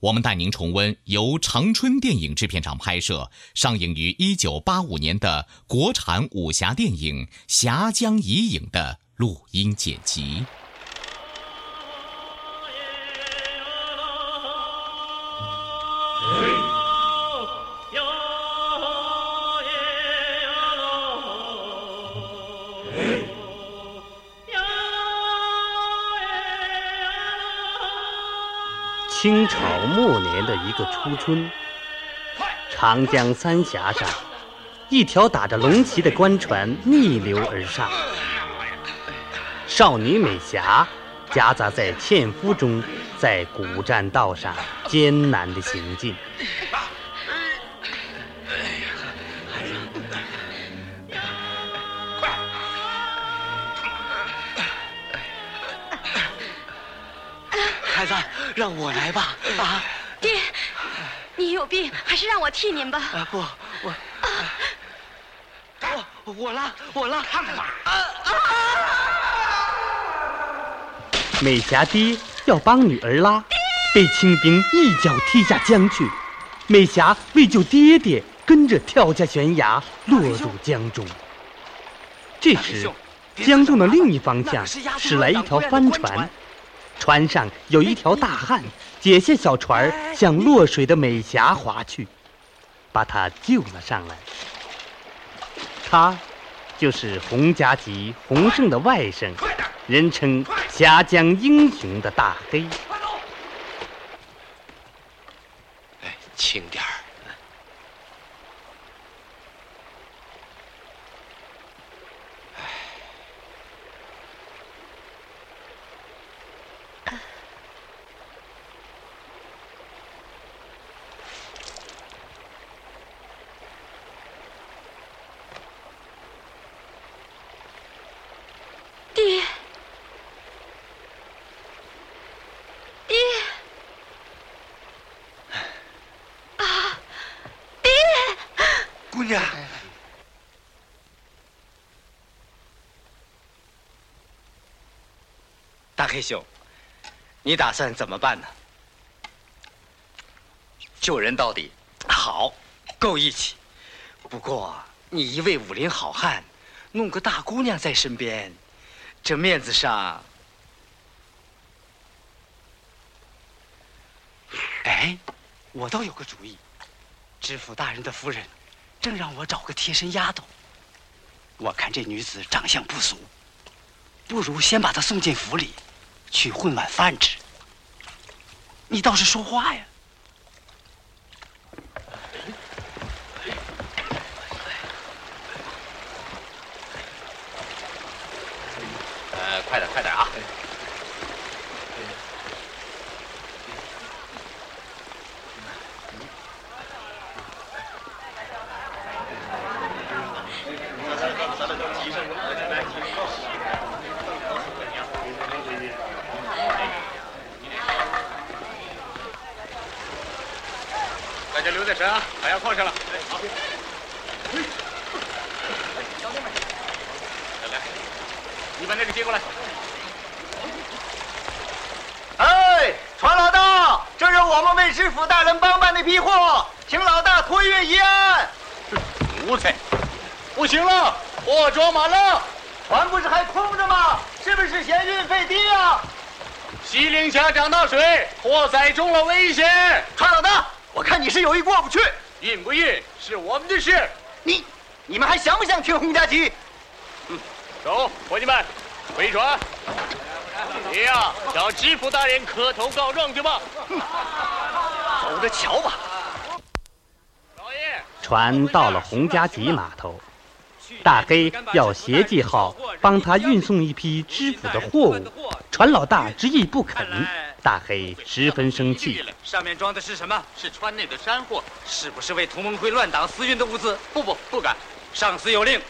我们带您重温由长春电影制片厂拍摄、上映于1985年的国产武侠电影《峡江遗影》的录音剪辑。清朝过年的一个初春，长江三峡上，一条打着龙旗的官船逆流而上，少女美霞夹杂在纤夫中，在古栈道上艰难的行进。孩子，让我来吧。啊，你有病，还是让我替您吧。啊不，我我我拉我拉看看吧。啊。美霞爹要帮女儿拉，被清兵一脚踢下江去。美霞为救爹爹，跟着跳下悬崖，落入江中。这时，江中的另一方向驶来一条帆船，船上有一条大汉，解下小船向落水的美霞划去，把她救了上来。他就是洪家集洪胜的外甥，人称峡江英雄的大黑。哎，轻点儿。爹，爹，啊，爹！姑娘，大黑兄，你打算怎么办呢？救人到底，好，够义气。不过你一位武林好汉，弄个大姑娘在身边，这面子上……哎，我倒有个主意。知府大人的夫人正让我找个贴身丫头。我看这女子长相不俗，不如先把她送进府里，去混碗饭吃。你倒是说话呀！呃，快点，快点啊！大家留在身啊，还要放下了。好。来来，你把那个接过来。哎，船老大，这是我们为知府大人帮办的批货，请老大托运一案。奴才，不行了，货装满了。船不是还空着吗？是不是嫌运费低啊？西陵峡涨大水，货载中了，危险！我看你是有意过不去。运不运是我们的事。你，你们还想不想听洪家集？嗯，走，伙计们，回船。你呀，找知府大人磕头告状去吧。走着瞧吧。老爷，船到了洪家集码头，大黑要协记号帮他运送一批知府的货物，船老大执意不肯。大黑十分生气。上面装的是什么？是川内的山货，是不是为同盟会乱党私运的物资？不不，不敢。上司有令，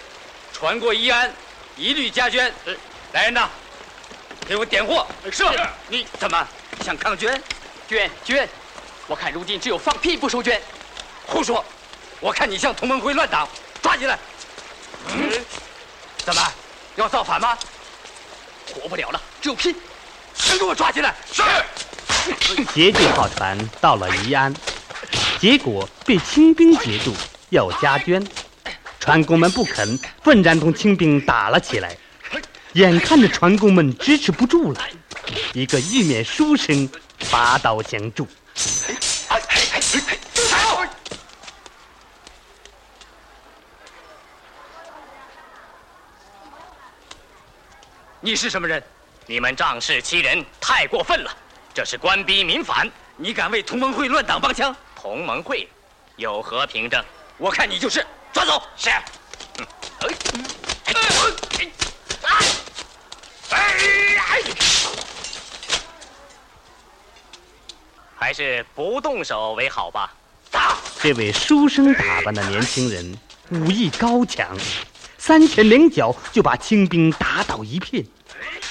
船过宜安，一律加捐。来人呐，给我点货。是。你怎么想抗捐？捐捐！我看如今只有放屁不收捐。胡说！我看你像同盟会乱党，抓起来。嗯。怎么，要造反吗？活不了了，只有拼。给我抓起来！是。协记号船到了宜安，结果被清兵截住，要加捐。船工们不肯，愤然同清兵打了起来。眼看着船工们支持不住了，一个玉面书生拔刀相助。你是什么人？你们仗势欺人，太过分了！这是官逼民反，你敢为同盟会乱党帮腔？同盟会有何凭证？我看你就是抓走。是。还是不动手为好吧。打！这位书生打扮的年轻人武艺高强，三拳两脚就把清兵打倒一片。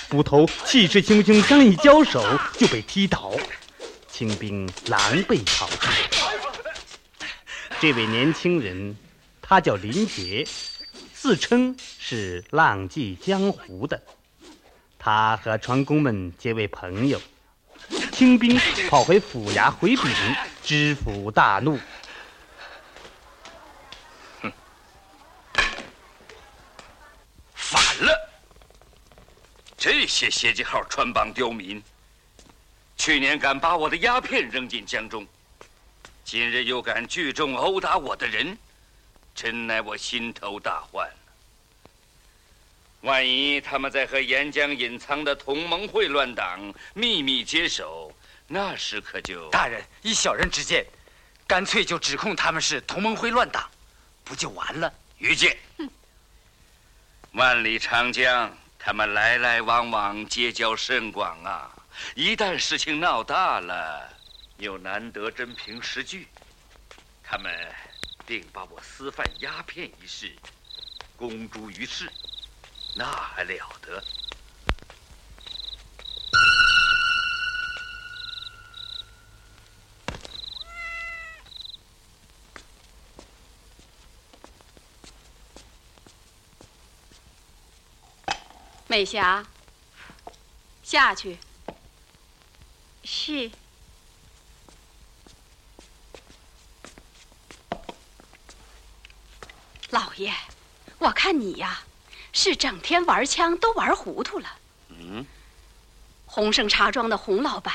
捕头气势汹汹，刚一交手就被踢倒，清兵狼狈逃出。这位年轻人，他叫林杰，自称是浪迹江湖的。他和船工们结为朋友。清兵跑回府衙回禀，知府大怒。哼，反了！这些协记号穿帮刁民，去年敢把我的鸦片扔进江中，今日又敢聚众殴打我的人，真乃我心头大患。万一他们在和沿江隐藏的同盟会乱党秘密接手，那时可就……大人以小人之见，干脆就指控他们是同盟会乱党，不就完了？于介，万里长江，他们来来往往，结交甚广啊！一旦事情闹大了，又难得真凭实据，他们定把我私贩鸦片一事公诸于世。那还了得！美霞，下去。是。老爷，我看你呀。是整天玩枪都玩糊涂了。嗯，洪盛茶庄的洪老板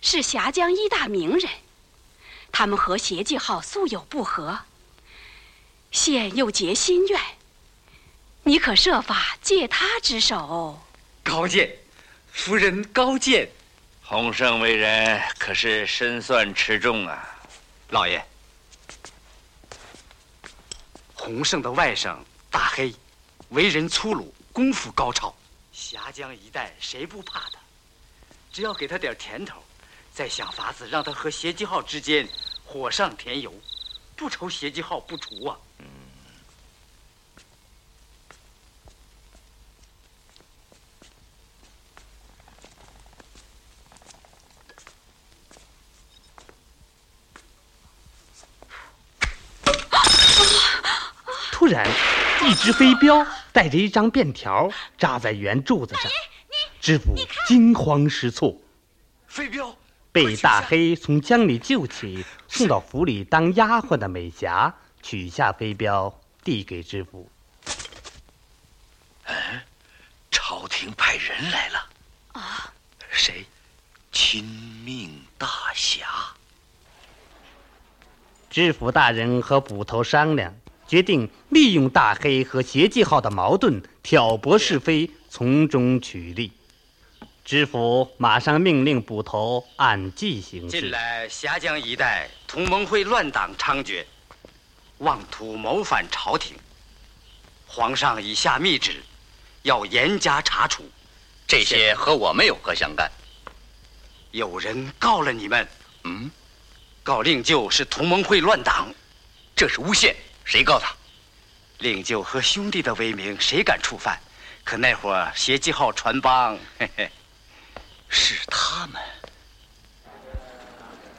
是峡江一大名人，他们和协记号素有不和，现又结心愿，你可设法借他之手。高见，夫人高见。洪胜为人可是深算持重啊，老爷。洪胜的外甥大黑。为人粗鲁，功夫高超，峡江一带谁不怕他？只要给他点甜头，再想法子让他和协济号之间火上添油，不愁协济号不除啊！嗯。突然。一只飞镖带着一张便条扎在圆柱子上，知府惊慌失措。飞镖被大黑从江里救起，送到府里当丫鬟的美霞取下飞镖，递给知府。嗯，朝廷派人来了。啊，谁？亲命大侠。知府大人和捕头商量，决定利用大黑和协记号的矛盾，挑拨是非，从中取利。知府马上命令捕头按计行事。近来峡江一带同盟会乱党猖獗，妄图谋反朝廷。皇上已下密旨，要严加查处。这些和我们有何相干？有人告了你们，嗯，告令舅是同盟会乱党，这是诬陷。谁告他？令舅和兄弟的威名，谁敢触犯？可那会儿协记号船帮，嘿嘿。是他们。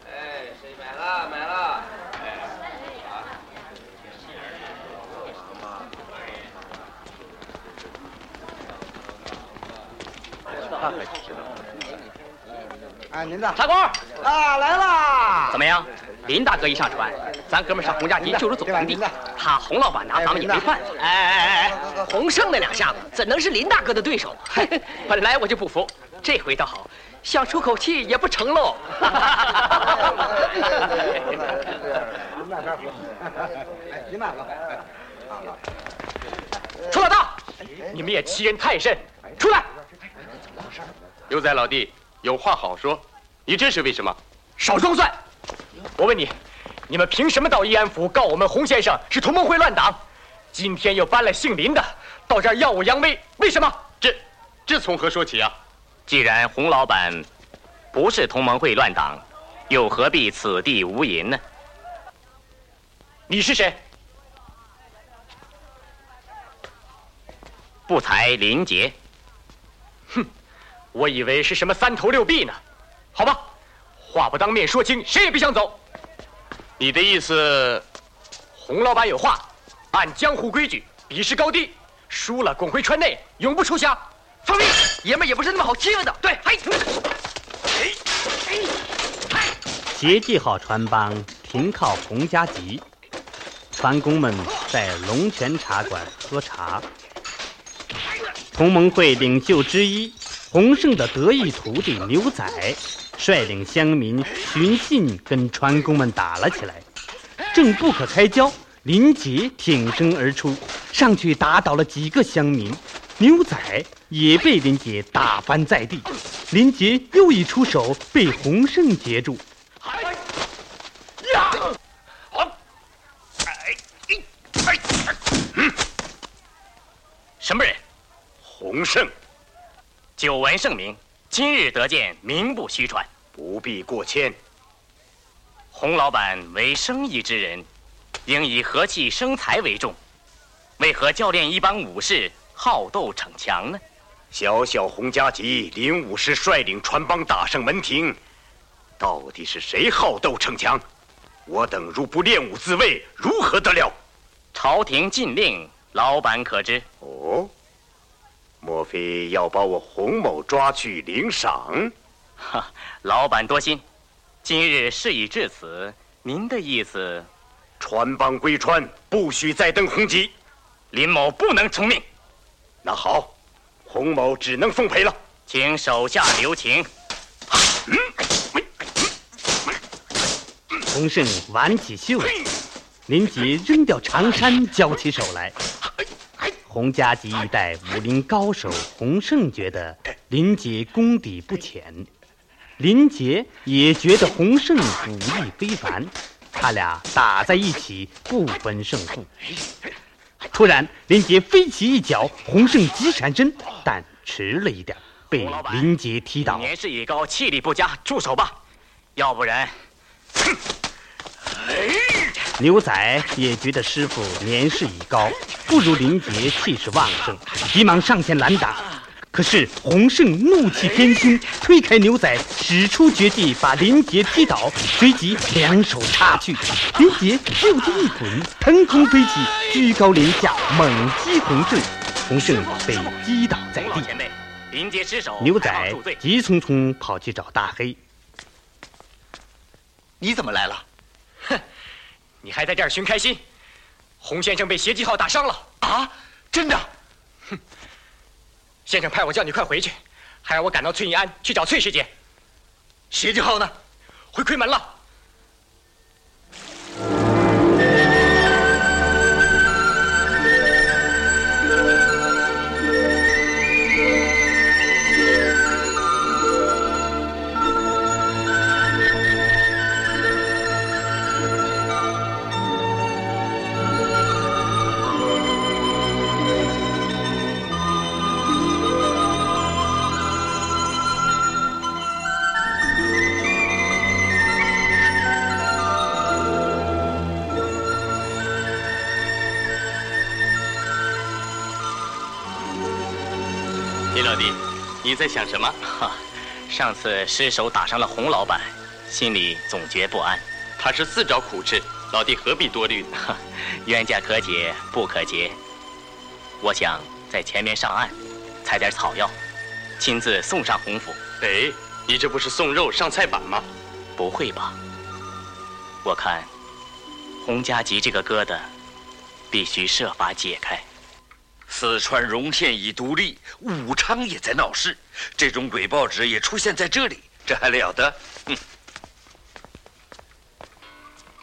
哎，谁买了？买了。大概知道。哎，您的茶官啊，来啦！怎么样？林大哥一上船，咱哥们上洪家集就是走皇帝。他洪老板拿咱们也没办法。哎哎哎哎，洪胜那两下子怎能是林大哥的对手？本来我就不服，这回倒好，想出口气也不成喽。您慢点喝。哎，您慢喝。楚老大，你们也欺人太甚！出来。牛仔老弟，有话好说。你这是为什么？少装蒜！我问你，你们凭什么到义安府告我们洪先生是同盟会乱党？今天又搬了姓林的到这儿耀武扬威，为什么？这，这从何说起啊？既然洪老板不是同盟会乱党，又何必此地无银呢？你是谁？不才林杰。哼，我以为是什么三头六臂呢。好吧，话不当面说清，谁也别想走。你的意思，洪老板有话，按江湖规矩，比试高低，输了滚回川内，永不出峡。放屁！爷们也不是那么好欺负的。对，嘿，协记号船帮停靠洪家集，船工们在龙泉茶馆喝茶。同盟会领袖之一洪胜的得意徒弟牛仔。率领乡民寻衅跟船工们打了起来，正不可开交，林杰挺身而出，上去打倒了几个乡民，牛仔也被林杰打翻在地，林杰又一出手被洪胜截住。呀！好！什么人？洪胜。久闻盛名。今日得见，名不虚传，不必过谦。洪老板为生意之人，应以和气生财为重，为何教练一帮武士好斗逞强呢？小小洪家集林武士率领船帮打上门庭，到底是谁好斗逞强？我等如不练武自卫，如何得了？朝廷禁令，老板可知？哦。莫非要把我洪某抓去领赏？哈，老板多心。今日事已至此，您的意思，船帮归川，不许再登洪集。林某不能从命。那好，洪某只能奉陪了。请手下留情。洪胜挽起袖子，林杰扔掉长衫，交起手来。洪家集一带武林高手洪胜觉得林杰功底不浅，林杰也觉得洪胜武艺非凡，他俩打在一起不分胜负。突然，林杰飞起一脚，洪胜急闪身，但迟了一点，被林杰踢倒。年事已高，气力不佳，住手吧，要不然。牛仔也觉得师傅年事已高，不如林杰气势旺盛，急忙上前拦打。可是洪胜怒气偏心，推开牛仔，使出绝技把林杰踢倒，随即两手插去，林杰就地一滚，腾空飞起，居高临下猛击洪胜，洪胜被击倒在地。前辈，林杰失手，牛仔急匆匆跑去找大黑。你怎么来了？哼。你还在这儿寻开心？洪先生被邪记号打伤了啊！真的？哼！先生派我叫你快回去，还让我赶到翠玉庵去找翠师姐。邪记号呢？回奎门了。在想什么？哈，上次失手打伤了洪老板，心里总觉不安。他是自找苦吃，老弟何必多虑呢？冤家可解不可结。我想在前面上岸，采点草药，亲自送上洪府。哎，你这不是送肉上菜板吗？不会吧？我看洪家集这个疙瘩，必须设法解开。四川荣县已独立，武昌也在闹事，这种鬼报纸也出现在这里，这还了得？哼！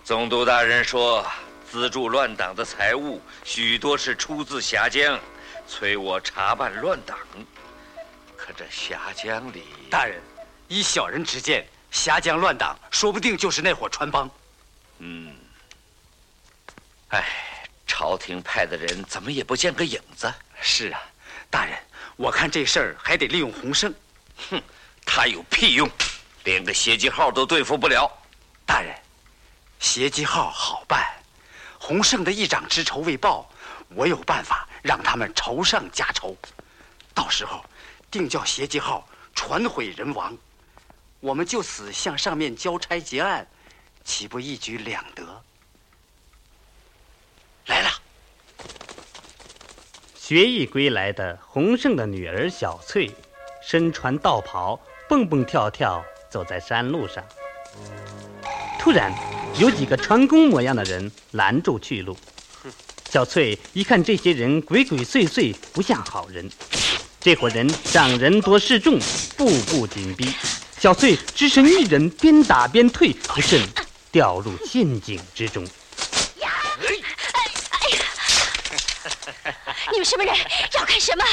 总督大人说，资助乱党的财物许多是出自峡江，催我查办乱党。可这峡江里，大人，依小人之见，峡江乱党说不定就是那伙川帮。嗯，哎，朝廷派的人怎么也不见个影子？是啊，大人，我看这事儿还得利用洪胜。哼，他有屁用，连个协机号都对付不了。大人，协机号好办，洪胜的一掌之仇未报，我有办法让他们仇上加仇。到时候。定叫协机号船毁人亡，我们就此向上面交差结案，岂不一举两得？来了，学艺归来的洪胜的女儿小翠，身穿道袍，蹦蹦跳跳走在山路上。突然，有几个船工模样的人拦住去路。小翠一看，这些人鬼鬼祟祟，不像好人。这伙人仗人多势众，步步紧逼。小翠只身一人，边打边退，不慎掉入陷阱之中。呀！哎呀！你们什么人？要干什么？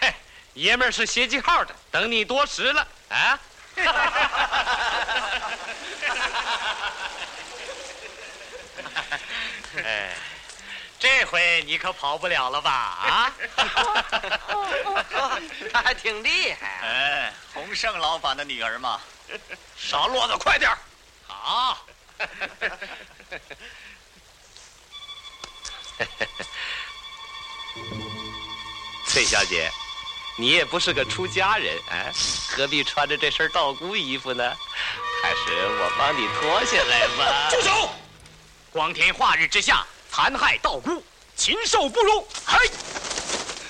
嘿，爷们儿是协记号的，等你多时了啊！哎。这回你可跑不了了吧？啊！他还挺厉害。哎，洪胜老板的女儿嘛。少啰嗦，快点好。崔小姐，你也不是个出家人，哎，何必穿着这身道姑衣服呢？还是我帮你脱下来吧。住手！光天化日之下。残害道姑，禽兽不如！嘿！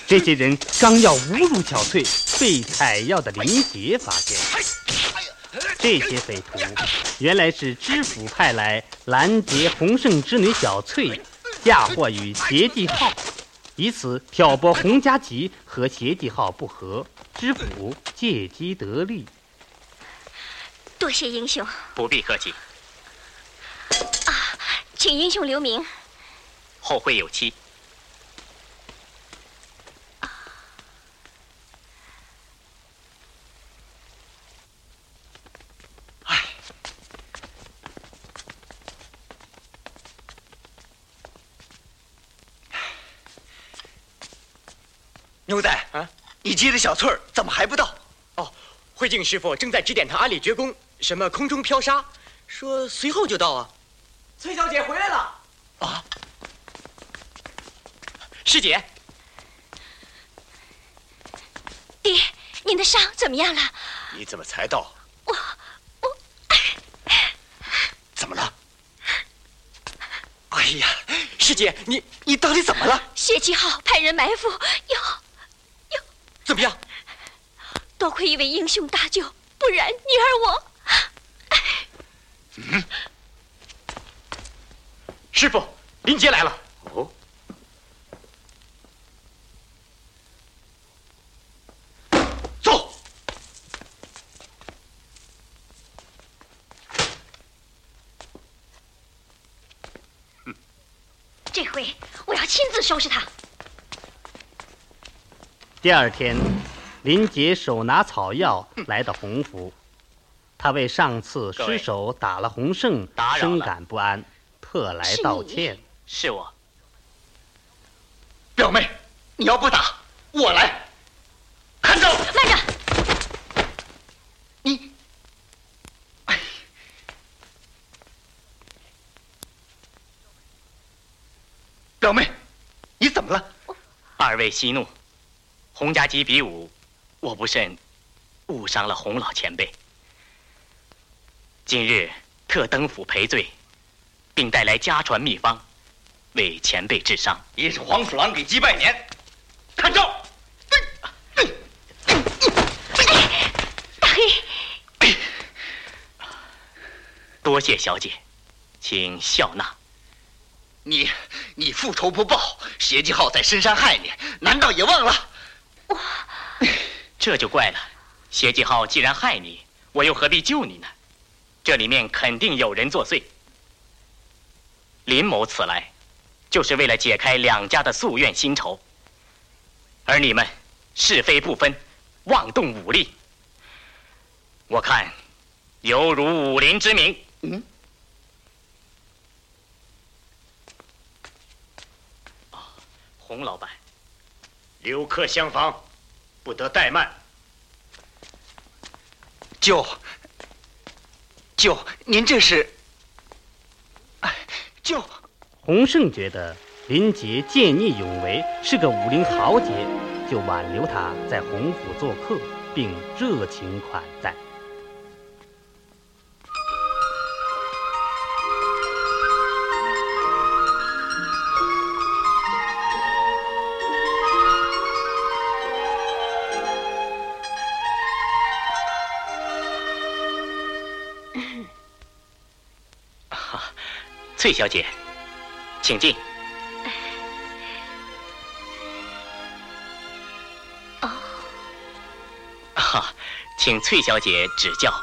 这些人刚要侮辱小翠，被采药的林杰发现。这些匪徒原来是知府派来拦截洪胜之女小翠，嫁祸于邪记号，以此挑拨洪家集和协记号不和，知府借机得利。多谢英雄，不必客气。啊，请英雄留名。后会有期。牛仔啊，你接的小翠儿怎么还不到？哦，慧静师傅正在指点他阿里绝功，什么空中飘沙，说随后就到啊。崔小姐回来了。啊。师姐，爹，您的伤怎么样了？你怎么才到？我我，怎么了？哎呀，师姐，你你到底怎么了？谢七号派人埋伏，要要怎么样？多亏一位英雄搭救，不然女儿我……嗯，师傅，林杰来了。哦。走这回我要亲自收拾他。第二天，林杰手拿草药来到洪福，他为上次失手打了洪胜，深感不安，特来道歉。是我，表妹，你要不打，我来。看着，慢着。你表妹，你怎么了？二位息怒，洪家集比武，我不慎误伤了洪老前辈，今日特登府赔罪，并带来家传秘方，为前辈治伤。也是黄鼠狼给鸡拜年，看招！大黑，多谢小姐，请笑纳。你你复仇不报，邪记号在深山害你，难道也忘了？这就怪了，邪记号既然害你，我又何必救你呢？这里面肯定有人作祟。林某此来，就是为了解开两家的夙愿新仇。而你们是非不分，妄动武力，我看犹如武林之名。嗯。洪老板，留客厢房，不得怠慢。舅，舅，您这是？哎，舅。洪胜觉得林杰见义勇为，是个武林豪杰，就挽留他在洪府做客，并热情款待。翠小姐，请进。哦，哈，请翠小姐指教。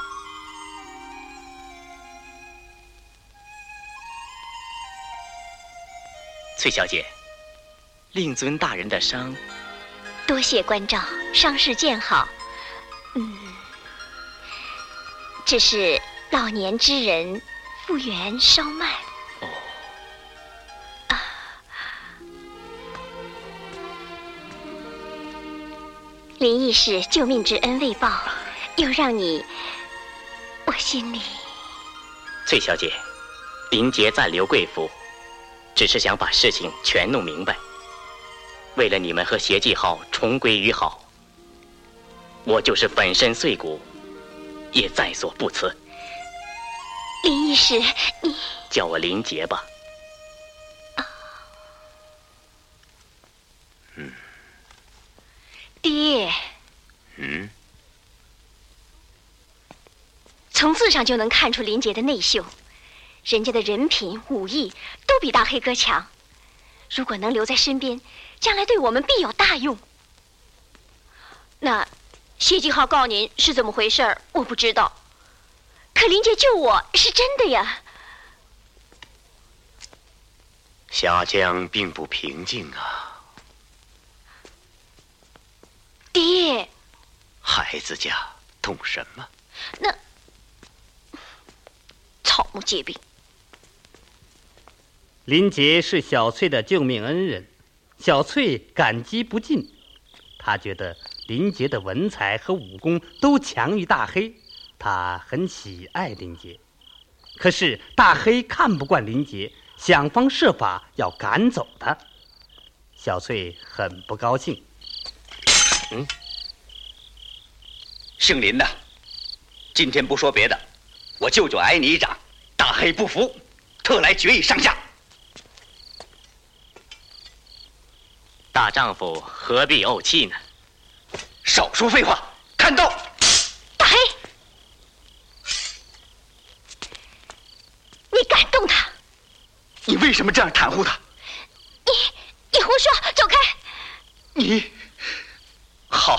翠小姐，令尊大人的伤，多谢关照，伤势渐好。嗯，只是老年之人，复原稍慢。林义士救命之恩未报，又让你，我心里。翠小姐，林杰暂留贵府，只是想把事情全弄明白。为了你们和协记号重归于好，我就是粉身碎骨，也在所不辞。林义士，你叫我林杰吧。爹，嗯，从字上就能看出林杰的内秀，人家的人品、武艺都比大黑哥强。如果能留在身边，将来对我们必有大用。那谢继浩告您是怎么回事儿？我不知道。可林杰救我是真的呀。峡江并不平静啊。爹，孩子家懂什么？那草木皆兵。林杰是小翠的救命恩人，小翠感激不尽。他觉得林杰的文采和武功都强于大黑，他很喜爱林杰。可是大黑看不惯林杰，想方设法要赶走他。小翠很不高兴。嗯，姓林的，今天不说别的，我舅舅挨你一掌，大黑不服，特来决一上下。大丈夫何必怄气呢？少说废话，看刀！大黑，你敢动他？你为什么这样袒护他？你你胡说，走开！你。好，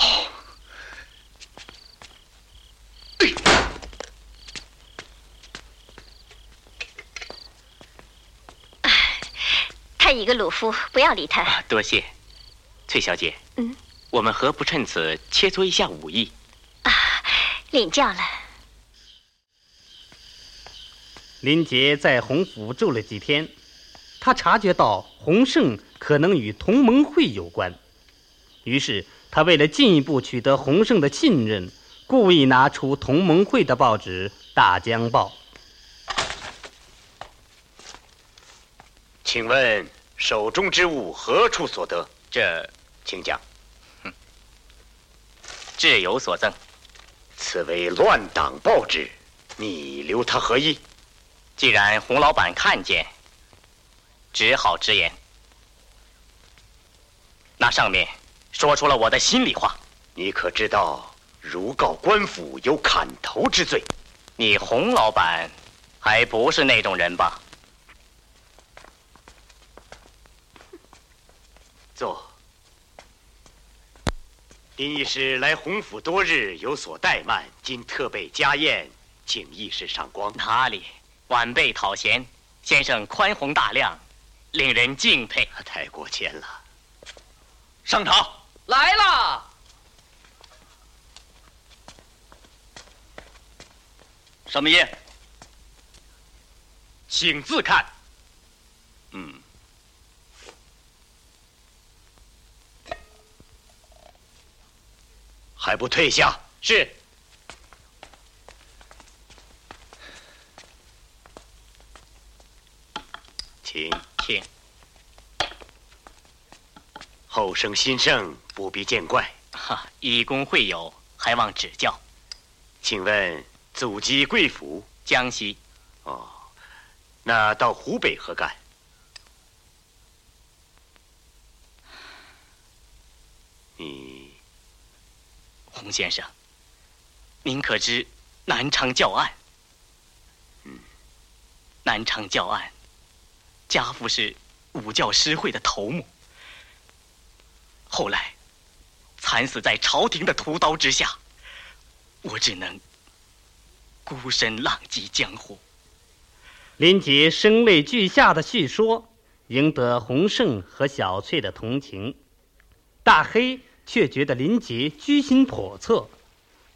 他一个鲁夫，不要理他。多谢，翠小姐。嗯，我们何不趁此切磋一下武艺？啊，领教了。林杰在洪府住了几天，他察觉到洪胜可能与同盟会有关，于是。他为了进一步取得洪胜的信任，故意拿出同盟会的报纸《大江报》。请问手中之物何处所得？这，请讲。挚友所赠。此为乱党报纸，你留他何意？既然洪老板看见，只好直言。那上面说出了我的心里话。你可知道，如告官府有砍头之罪？你洪老板还不是那种人吧？坐。林义士来洪府多日，有所怠慢，今特备家宴，请义士赏光。哪里？晚辈讨嫌，先生宽宏大量，令人敬佩。太过谦了。上朝来了。什么宴？请自看。嗯。还不退下？是。请请。后生新生，不必见怪。哈，以公会友，还望指教。请问祖籍贵府？江西。哦，那到湖北何干？你，洪先生，您可知南昌教案？嗯，南昌教案，家父是武教师会的头目。后来，惨死在朝廷的屠刀之下，我只能孤身浪迹江湖。林杰声泪俱下的叙说，赢得洪胜和小翠的同情。大黑却觉得林杰居心叵测，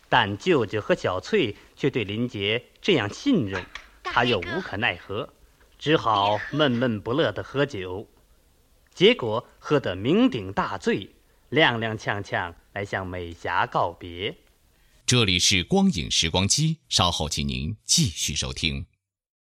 但舅舅和小翠却对林杰这样信任，他又无可奈何，只好闷闷不乐的喝酒。结果喝得酩酊大醉，踉踉跄跄来向美霞告别。这里是光影时光机，稍后请您继续收听。